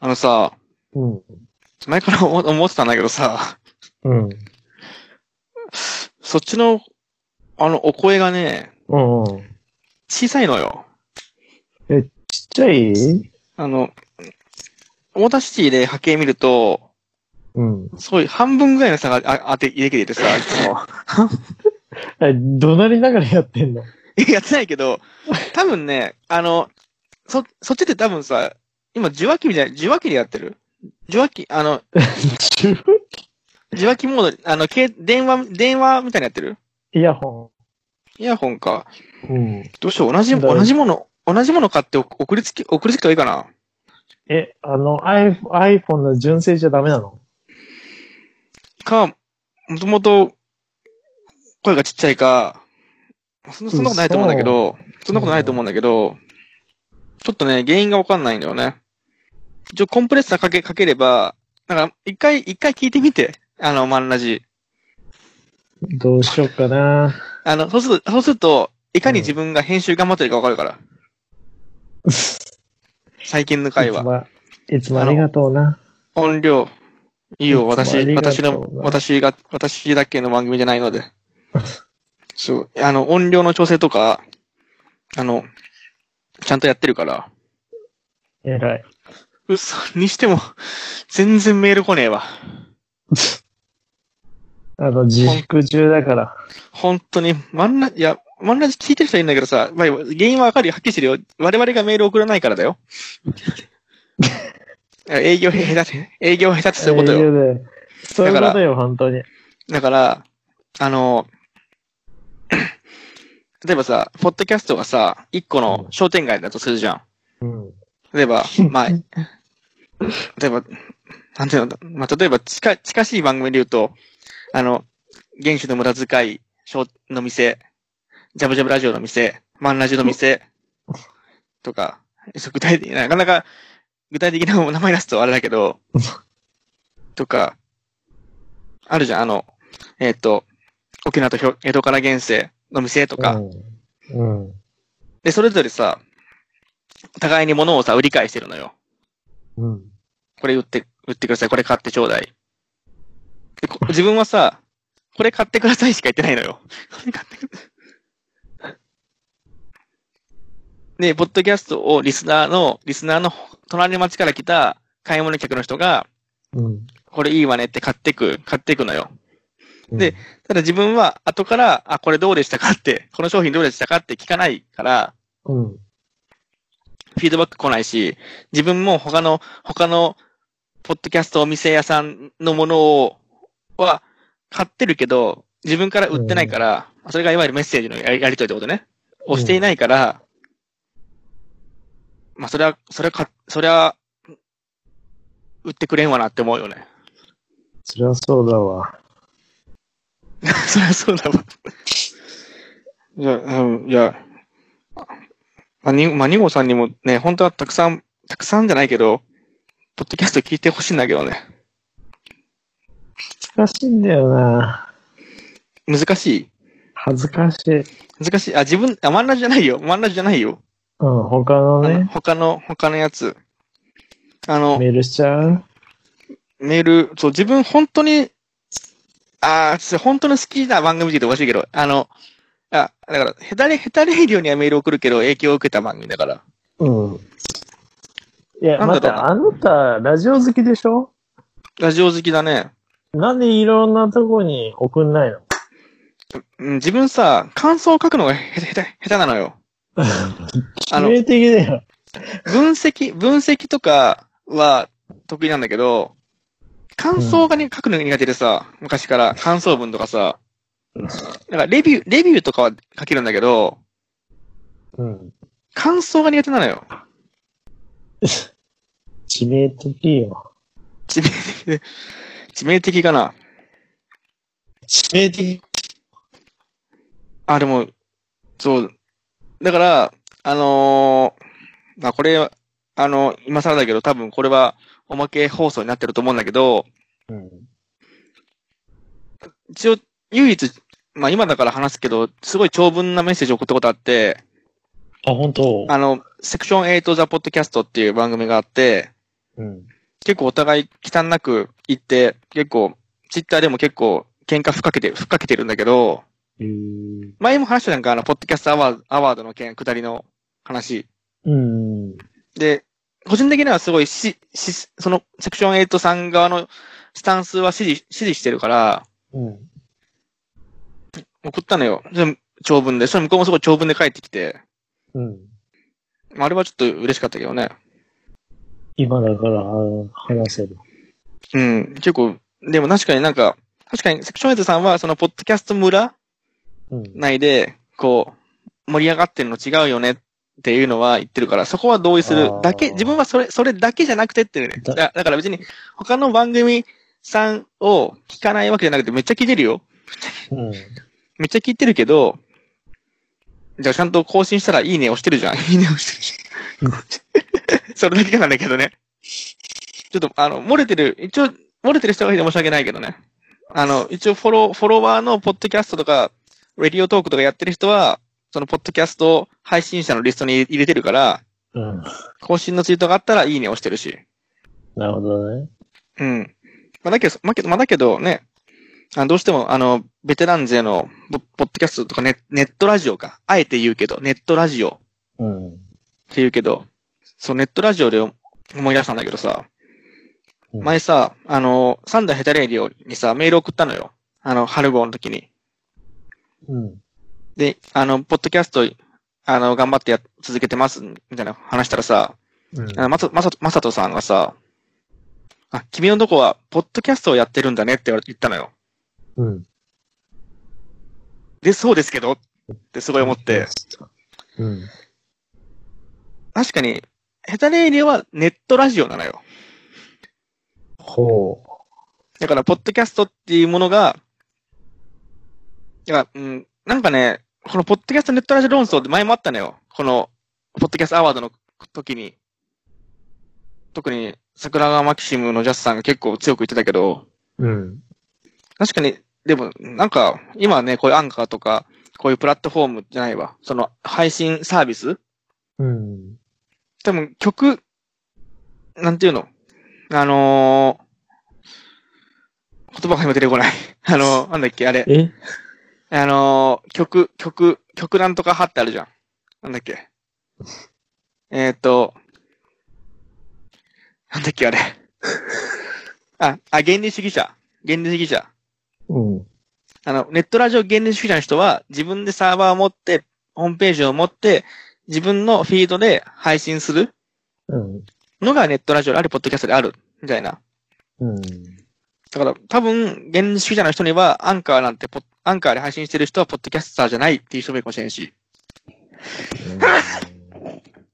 あのさ、うん。前から思思ってたんだけどさ、うん。そっちの、あの、お声がね、うんうん。小さいのよ。ちっちゃい？あの、 Audacity で波形見ると、うん。そういう半分ぐらいの差があ当て、できててさ、いつも。え、怒鳴りながらやってんの？やってないけど、多分ね、あの、そ、そっちって多分さ、今受話器みたいな、受話器でやってる？受話器、あの、受話器モード、あの、け電話、電話みたいなのやってる？イヤホイヤホンか。ン。うん。どうしよう、同じ、だ同じもの、同じもの買って送りつけ、送りつけた方がいいかな？え、あの、iPhone の純正じゃダメなの？か、もともと、声がちっちゃいか、そんなそんなことないと思うんだけど、そんなことないと思うんだけど、ちょっとね、原因がわかんないんだよね。一応コンプレッサーかけ、かければ、なんか、一回、一回聞いてみて。あの、マンラジ。どうしようかな。あの、そうすると、そうすると、いかに自分が編集頑張ってるかわかるから。最近の回は。いつも、いつもありがとうな。音量。いいよ、私、私の、私が、私だけの番組じゃないので。そう、あの、音量の調整とか、あの、ちゃんとやってるから。偉い。嘘にしても、全然メール来ねえわ。あの、自粛中だから。本当に、マンラ、いや、マンラジ聞いてる人はいいんだけどさ、まあ、原因はわかるよ、はっきりしてるよ。我々がメール送らないからだよ。営業下手って、営業下手ってそういうことよ。よ。そういうことよ、本当に。だから、あの、例えばさ、ポッドキャストがさ、一個の商店街だとするじゃん。うん。例えば、まあ、例えば、なんていうの、まあ、例えば近、近しい番組で言うと、あの、原種の無駄遣い商の店、ジャブジャブラジオの店、マンラジオの店、とか、具体的な、なかなか具体的な名前出すとあれだけど、とか、あるじゃん、あの、えっ、と、沖縄と江戸から現世の店とか、うん。うん。で、それぞれさ、互いに物をさ、売り買いしてるのよ。うん。これ売って、売ってください。これ買ってちょうだい。でこ自分はさ、これ買ってくださいしか言ってないのよ。これ買ってください。で、ポッドキャストをリスナーの、リスナーの隣の町から来た買い物客の人が、うん。これいいわねって買ってく、買ってくのよ。うんで、ただ自分は後から、あ、これどうでしたかって、この商品どうでしたかって聞かないから、うん。フィードバック来ないし、自分も他の、他の、ポッドキャストお店屋さんのものを、は、買ってるけど、自分から売ってないから、それがいわゆるメッセージのやりやりとりってことね。をしていないから、まあ、それは、それはか、それは、売ってくれんわなって思うよね。そりゃそうだわ。そりゃそうだわ。いや、うん、いや、まあ、に、まあ、ニゴさんにもね、本当はたくさん、たくさんじゃないけど、ポッドキャスト聞いてほしいんだけどね。難しいんだよな。難しい？恥ずかしい。難しい？あ、自分、あ、マンラジじゃないよ。マンラジじゃないよ。うん、他のあのね、他の、他のやつ。あの、メールしちゃう？メール、そう、自分本当に、ああ、本当に好きな番組って言うとおかしいけど、あの、あ、だから、ヘタレ、ヘタレイディオにはメール送るけど、影響を受けた番組だから。うん。いや、なんだろう？待って、あなた、ラジオ好きでしょ？ラジオ好きだね。なんでいろんなとこに送んないの？うん、自分さ、感想を書くのがへ下手、下手なのよ。あ の致命的だよ。分析、分析とかは得意なんだけど、感想がね、書くのが苦手でさ、昔から感想文とかさ、なんかレビュー、レビューとかは書けるんだけど、うん。感想が苦手なのよ。致命的よ。致命的で、致命的かな。致命的？あ、でも、そう。だから、あのーまあ、これ、あの、今更だけど、多分これはおまけ放送になってると思うんだけど、うん。一応、唯一、まあ今だから話すけど、すごい長文なメッセージを送ったことあって、あ、本当？あの、セクション8ザ・ポッドキャストっていう番組があって、うん。結構お互い汚なく言って、結構、ツイッターでも結構喧嘩ふっかけて、ふっかけてるんだけど、えー、前も話したなんかあの、ポッドキャストアワードアワードの件、下りの話。うん。で、個人的にはすごいし、し、その、セクション8さん側のスタンスは支持、支持してるから、うん。送ったのよ。長文で。それ向こうもすごい長文で帰ってきて、うん。まああれはちょっと嬉しかったけどね。今だからあ話せる。うん。結構、でも確かになんか、確かにセクション8さんはその、ポッドキャスト村うん。内で、こう、盛り上がってるの違うよねっていうのは言ってるから、そこは同意するだけ、自分はそれ、それだけじゃなくてっていうね。だだだから別に、他の番組さんを聞かないわけじゃなくて、めっちゃ聞いてるよ。うん。めっちゃ聞いてるけど、じゃあちゃんと更新したらいいね押してるじゃん。いいね押してるじゃん。それだけなんだけどね。ちょっと、あの、漏れてる、一応、漏れてる人がいて申し訳ないけどね。あの、一応フォロー、フォロワーのポッドキャストとか、レディオトークとかやってる人は、そのポッドキャスト配信者のリストに入れてるから、うん。更新のツイートがあったらいいね押してるし。なるほどね。うん。まあ、だけど、まあ、けど、まあ、だけどね、あのどうしても、あの、ベテラン勢のポポッドキャストとかネネットラジオか。あえて言うけど、ネットラジオうん。って言うけど、そう、ネットラジオで思い出したんだけどさ、うん前さ、あの、サンダーヘタレイディオにさ、メール送ったのよ。あの、春号の時に。うん。で、あの、ポッドキャスト、あの、頑張ってや、続けてます、みたいな話したらさ、うんあのまさ、まさと、まさとさんがさ、あ、君のとこは、ポッドキャストをやってるんだねって言ったのよ。うん。で、そうですけどってすごい思って、。うん。確かに、ヘタレイディオはネットラジオなのよ。ほだから、ポッドキャストっていうものが、だから、うん、なんかね、このポッドキャストネットラジオ論争って前もあったのよ。この、ポッドキャストアワードの時に。特に、桜川マキシムのジャスさんが結構強く言ってたけど、う。うん。確かに、でも、なんか、今はね、こういうアンカーとか、こういうプラットフォームじゃないわ。その、配信サービス？うん。多分曲、なんていうの？あのー言葉が今出てこない。あのーなんだっけあれ。え？あのー曲、曲、曲なんとか貼ってあるじゃん。なんだっけ？えっ、と、なんだっけあれ。あ、あ、原理主義者。原理主義者。うん。あの、ネットラジオ原理主義者の人は、自分でサーバーを持って、ホームページを持って、自分のフィードで配信するうん。のがネットラジオであり、ポッドキャストである、みたいな。うん。だから、多分、原理主義者の人には、アンカーなんてポッ、アンカーで配信してる人は、ポッドキャスターじゃないっていう人もいるかもしれんし。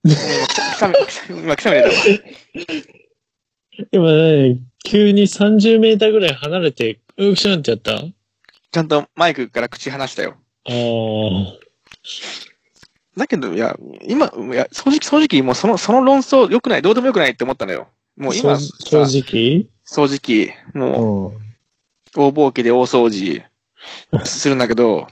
くしゃみ、くしゃみ今、くしゃみ出た。今ね、急に30メーターぐらい離れて、うくしゃんってやったちゃんとマイクから口離したよ。あー。だけど、いや、今、いや、正直、正直、もうその、その。論争良くない、どうでも良くないって思ったの。よ。もう今、正直正直、もう、大ぼうけで大掃除するんだけど、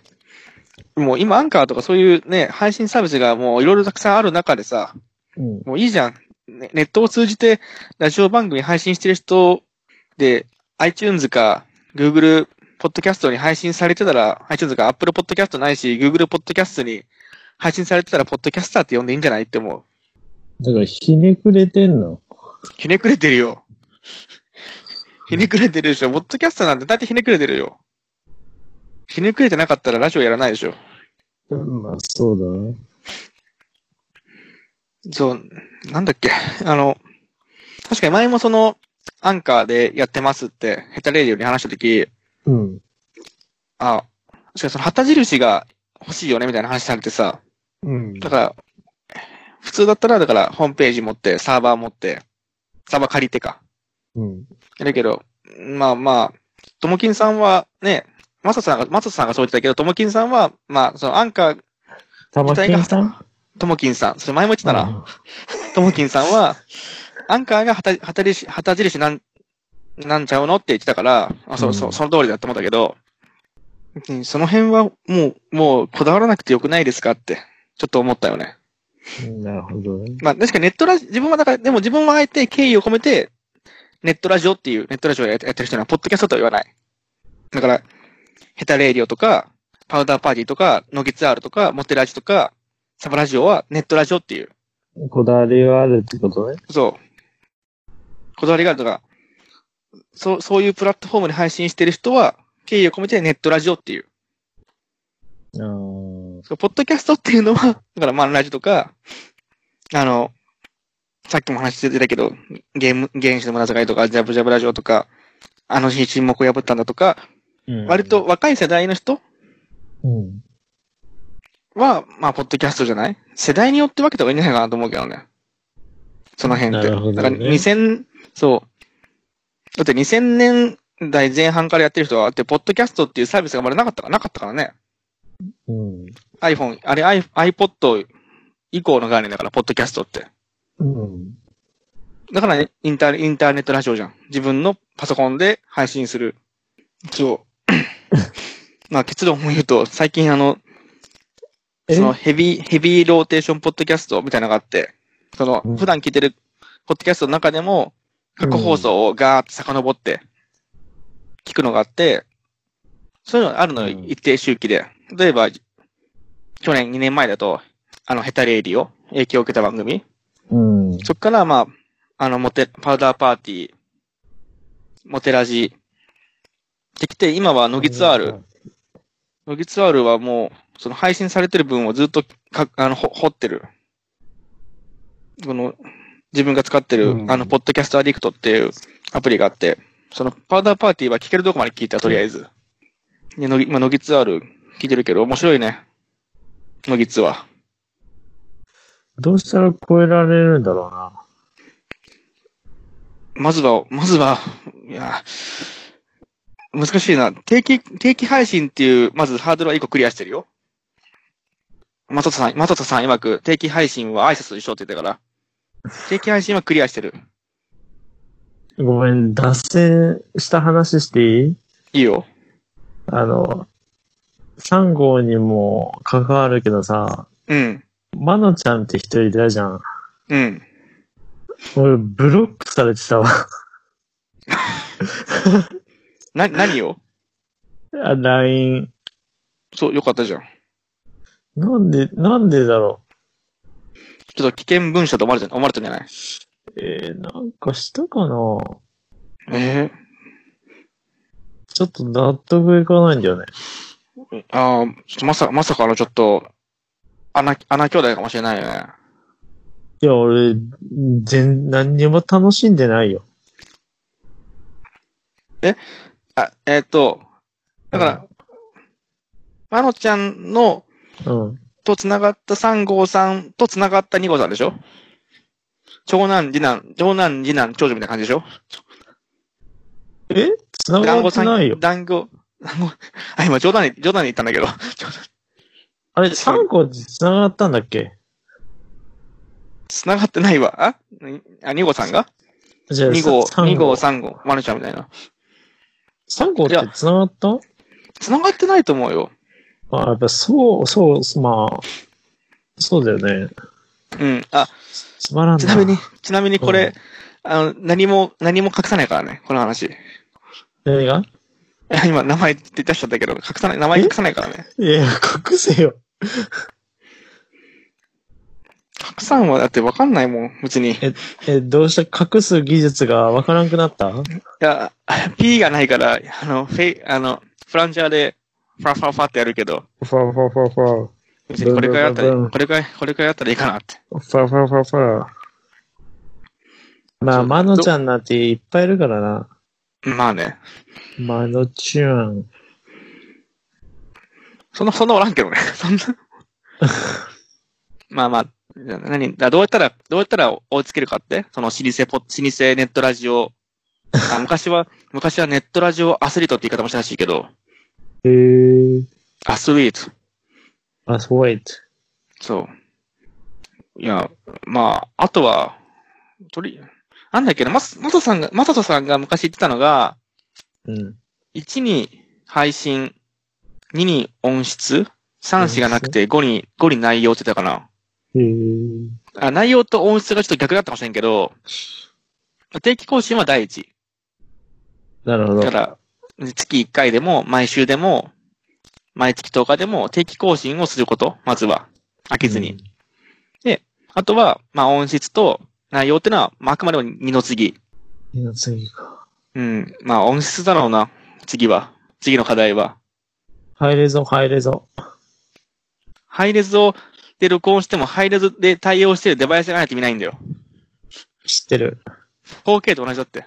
もう今アンカーとかそういうね、配信サービスがもういろいろたくさんある中でさ、うん。もういいじゃん。ねネットを通じてラジオ番組配信してる人で、iTunes か Google ポッドキャストに配信されてたら、iTunes か Apple ポッドキャストないし、Google ポッドキャストに配信されてたら、ポッドキャスターって呼んでいいんじゃないって思う。だから、ひねくれてんのひねくれてるよ。ひねくれてるでしょ。ポッドキャスターなんてだってひねくれてるよ。ひねくれてなかったらラジオやらないでしょ。まあ、そうだね。そう、なんだっけ。あの、確かに前もその、アンカーでやってますって、ヘタレディオに話したとき、うん。あ、確かにその旗印が欲しいよねみたいな話されてさ、うん。だから、普通だったら、だから、ホームページ持って、サーバー持って、サーバー借りてか。うん。だけど、まあまあ、ともきんさんはね、マサさんが、マサさんがそう言ってたけど、ともきんさんは、まあ、そのアンカー、玉金さん？ともきんさん、それ前も言ってたな。ともきんさんは、アンカーが旗旗印、旗印なん、なんちゃうのって言ってたから、あ、そうそうう、んその通りだと思ったけど、うんその辺はもう、もう、こだわらなくてよくないですかって、ちょっと思ったよね。なるほどね。まあ確かにネットラジ、自分はだから、でも自分はあえて敬意を込めて、ネットラジオっていう、ネットラジオをやってやってる人には、ポッドキャストとは言わない。だから、ヘタレイディオとか、パウダーパーティーとか、ノギツアールとか、モテラジとか、サバラジオはネットラジオっていう。こだわりがあるってことね。そう。こだわりがあるとか、そう、そういうプラットフォームで配信してる人は、敬意を込めてネットラジオっていう。うポッドキャストっていうのは、だからまあラジオとか、あの、さっきも話してたけど、ゲーム、原始の村いとか、ジャブジャブラジオとか、あの日沈黙を破ったんだとか、うん割と若い世代の人うん。は、まあ、ポッドキャストじゃない？世代によって分けた方がいいんじゃないかなと思うけどね。その辺って。ねだから2000、そう。だって2000年代前半からやってる人は、だって、ポッドキャストっていうサービスがまだなかったから、なかったからね。うん。iPhone、あれ iPod 以降の概念だから、ポッドキャストって。うん。だからね、インター、インターネットラジオじゃん。自分のパソコンで配信する。そう。まあ結論も言うと、最近あの、え？そのヘビー、ヘビーローテーションポッドキャストみたいなのがあって、そのうん普段聞いてるポッドキャストの中でも、過去放送をガーッと遡って、聞くのがあって、そういうのあるの一定周期で。例えば、去年2年前だと、あの、ヘタレイディオ、影響を受けた番組。うん。そっから、まあ、あの、モテ、パウダーパーティー、モテラジ、できて、今はノギツアール。ノギツアールはもう、その配信されてる分をずっとか、あの、ほ掘ってる。この、自分が使ってる、うんあの、ポッドキャストアディクトっていうアプリがあって、その、パウダーパーティーは聞けるとこまで聞いた、とりあえず。で、のぎ、今、ノギツアール聞いてるけど、面白いね。ノギツは。どうしたら超えられるんだろうな。まずは、まずは、いや、難しいな。定期、定期配信っていう、まずハードルは一個クリアしてるよ。マトトさん、マトトさん曰く、定期配信は挨拶と一緒って言ってたから、定期配信はクリアしてる。ごめん、脱線した話していい？いいよ。あの、3号にも関わるけどさ、うん。マノちゃんって人いたじゃん。うん。俺、ブロックされてたわ。な、何を？あ LINE。そう、よかったじゃん。なんで、なんでだろちょっと危険文書と思われて、思われたんじゃない？うえー、なんかしたかなえちょっと納得いかないんだよね。えああ、ちょっとまさ、まさかのちょっと、穴、穴兄弟かもしれないよね。いや、俺、全、何にも楽しんでないよ。あ、えっ、と、だから、まのちゃんの、うん。と繋がった3号さんと繋がった2号さんでしょ？長男、次男、長男、次男、長女みたいな感じでしょ？え？繋がってないよ。団子、団子、あ、今冗談に、冗談に言ったんだけど、あれ、3個って繋がったんだっけ？繋がってないわ。ああ、2号さんが？じゃあ、?2 号、さ2号、3号、まるちゃんみたいな。3号って繋がった？繋がってないと思うよ。まあ、やっぱそう、そう、まあ、そうだよね。うん。あ、つまらんな。ちなみに、ちなみにこれ、うんあの、何も、何も隠さないからね、この話。何が 今、名前って出しちゃったけど、隠さない、名前隠さないからね。いや、隠せよ。隠さんはだってわかんないもん、別に。いえ、どうした隠す技術がわからんくなった？や、P がないから、あの、フェイ、あの、フランチャーで、ファファファってやるけど、ファファファファ。別にこれくらいやったら、これくらい、これくらいやったらいいかなって。ファファファファ。まあ、そうマノちゃんなんていっぱいいるからな。まあね。マノちゃん。そんな、そんなおらんけどね。そんな。まあまあ何だどうやったら、どうやったら追いつけるかって？その老舗ポ、老舗ネットラジオ。あ昔は、昔はネットラジオアスリートって言い方もしたらしいけど、へー。アスリート。あ、そう、wait。そう。いや、まあ、あとは、とり、なんだっけな、ま、まとさんが、まさとさんが昔言ってたのが、うん。1に配信、2に音質、3子がなくて5に、5に内容って言ってたかな。へーあ内容と音質がちょっと逆だったかもしれんけど、定期更新は第一。なるほどだ。から、月1回でも、毎週でも、毎月10日でも定期更新をすること、まずは。飽きずに。あとは、まあ音質と内容ってのは、まああくまでも二の次。うん。いや、次か。うん。まあ音質だろうな。次は。次の課題は。入れぞ、入れぞ。ハイレズをで録音しても、ハイレズで対応してるデバイスがないと意味ないんだよ。知ってる。4K と同じだって。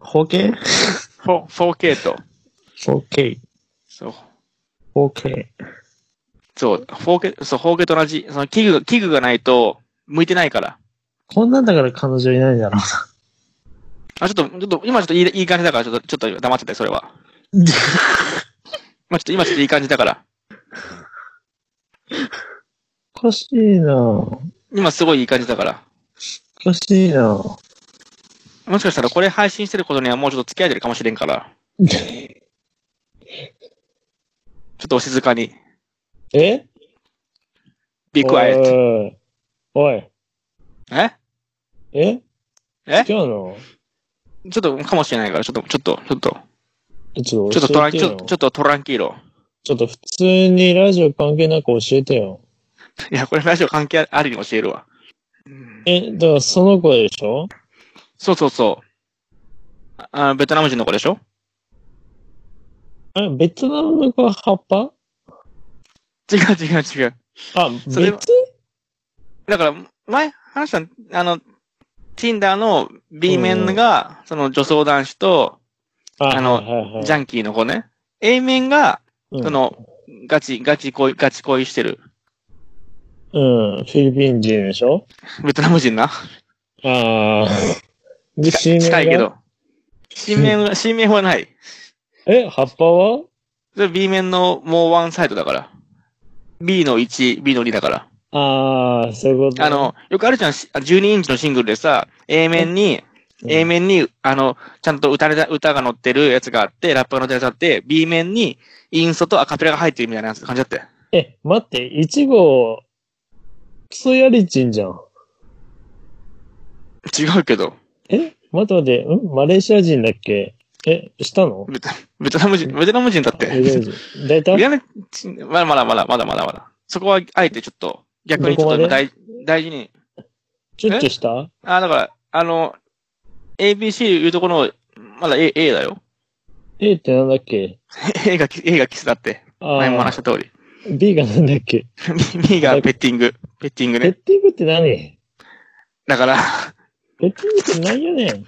4K? 4 4K と。4K。そう。4K。そう、4K、そう、4K と同じ。その器具が、器具がないと、向いてないから。こんなんだから彼女いないんだろあ、ちょっと、ちょっと、今ちょっといいいい感じだから、ちょっと、ちょっと黙ってて、それは。うな。まあ、ちょっと今ちょっといい感じだから。おかしいなお今すごいいい感じだから。かしいなもしかしたらこれ配信してることにはもうちょっと付き合えてるかもしれんから。ちょっとお静かに。え？Be quiet. おい。おい。え？え？え？違うの？ちょっとかもしれないから、ちょっと、ちょっと、ちょっと、ちょっちょっとトラン、ちょっとトランキーロ。ちょっと普通にラジオ関係なく教えてよ。いや、これラジオ関係ありに教えるわ。うんえ、だからその子でしょ？そうそうそう。あ、ベトナム人の子でしょ？あベトナムの子は葉っぱ？違う違う違う。あ、それは別？だから、前話した、あの、Tinder の B 面が、その女装男子と、ああのはいはいはいジャンキーの子ね。A 面が、うんその、ガチ、ガチ恋、ガチ恋してる。うん、フィリピン人でしょ？ベトナム人な？ああ。で、近 C 面が？近いけ。ど。C 面は、C 面はない。え、葉っぱは？それ B 面のもうワンサイドだから。B の1、B の2だから。ああ、そういうこと。あ、の、よくあるじゃん、し12インチのシングルでさ、A 面に、A 面に、あの、ちゃんと歌れた、歌が載ってるやつがあって、ラップが載ってるやつがあって、B 面に、インストとアカペラが入ってるみたいな感じだって。え、待って、いちご、クソやりちんじゃん。違うけど、え？待って待って、ん？マレーシア人だっけ？え、したの？ベトベトナム人、ベトナム人だって。ベトナム人。大体いやね、ちまだまだまだまだまだまだ。そこは、あえてちょっと、逆にちょっと大大事に。チュッチュした？あ、だから、あの、ABC いうところの、まだ A, A だよ。A ってなんだっけ？A が、A がキスだって。あ前も話あした通り。B がなんだっけ？B がペッティング。ペッティングね。ペッティングって何？だから、ペッティングって何やねん？っ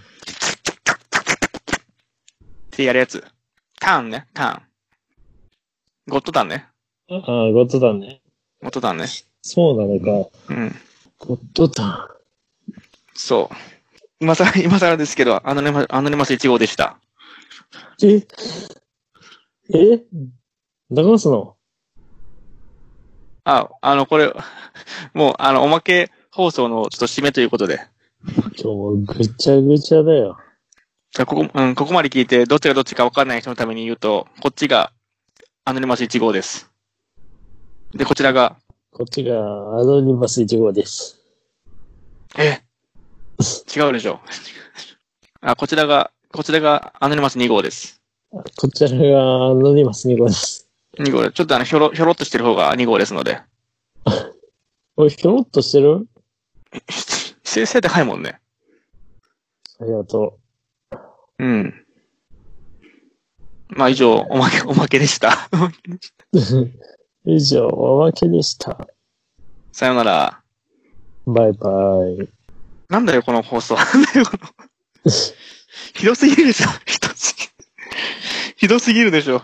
てやるやつ。ターンね、ターン。ゴッドタンね。ああ、ゴッドタンね。ゴッドタンね。そうなのか。うん。ゴッドタそう。今さら、今さらですけど、アノニマス、アノニマス1号でした。ン。え？え？流すの？あ、あの、これ、もう、あの、おまけ放送のちょっと締めということで。今日ぐちゃぐちゃだよ。じゃあここ、うん、ここまで聞いて、どっちがどっちか分かんない人のために言うと、こっちが、アノニマス1号です。で、こちらが、こっちがアノニマス1号です。え？違うでしょ。あ、こちらが、こちらがアノニマス2号です。こちらがアノニマス2号です。2号で、ちょっとあの、ひょろ、ひょろっとしてる方が2号ですので。おい、ひょろっとしてる？背、背高いもんね。ありがとうん。まあ以上、おまけ、おまけでした。う。以上、おまけでした。さよなら。バイバイ。なんだよ、この放送。なんだよ、この。ひどすぎるでしょ。ひどすぎひどすぎるでしょ。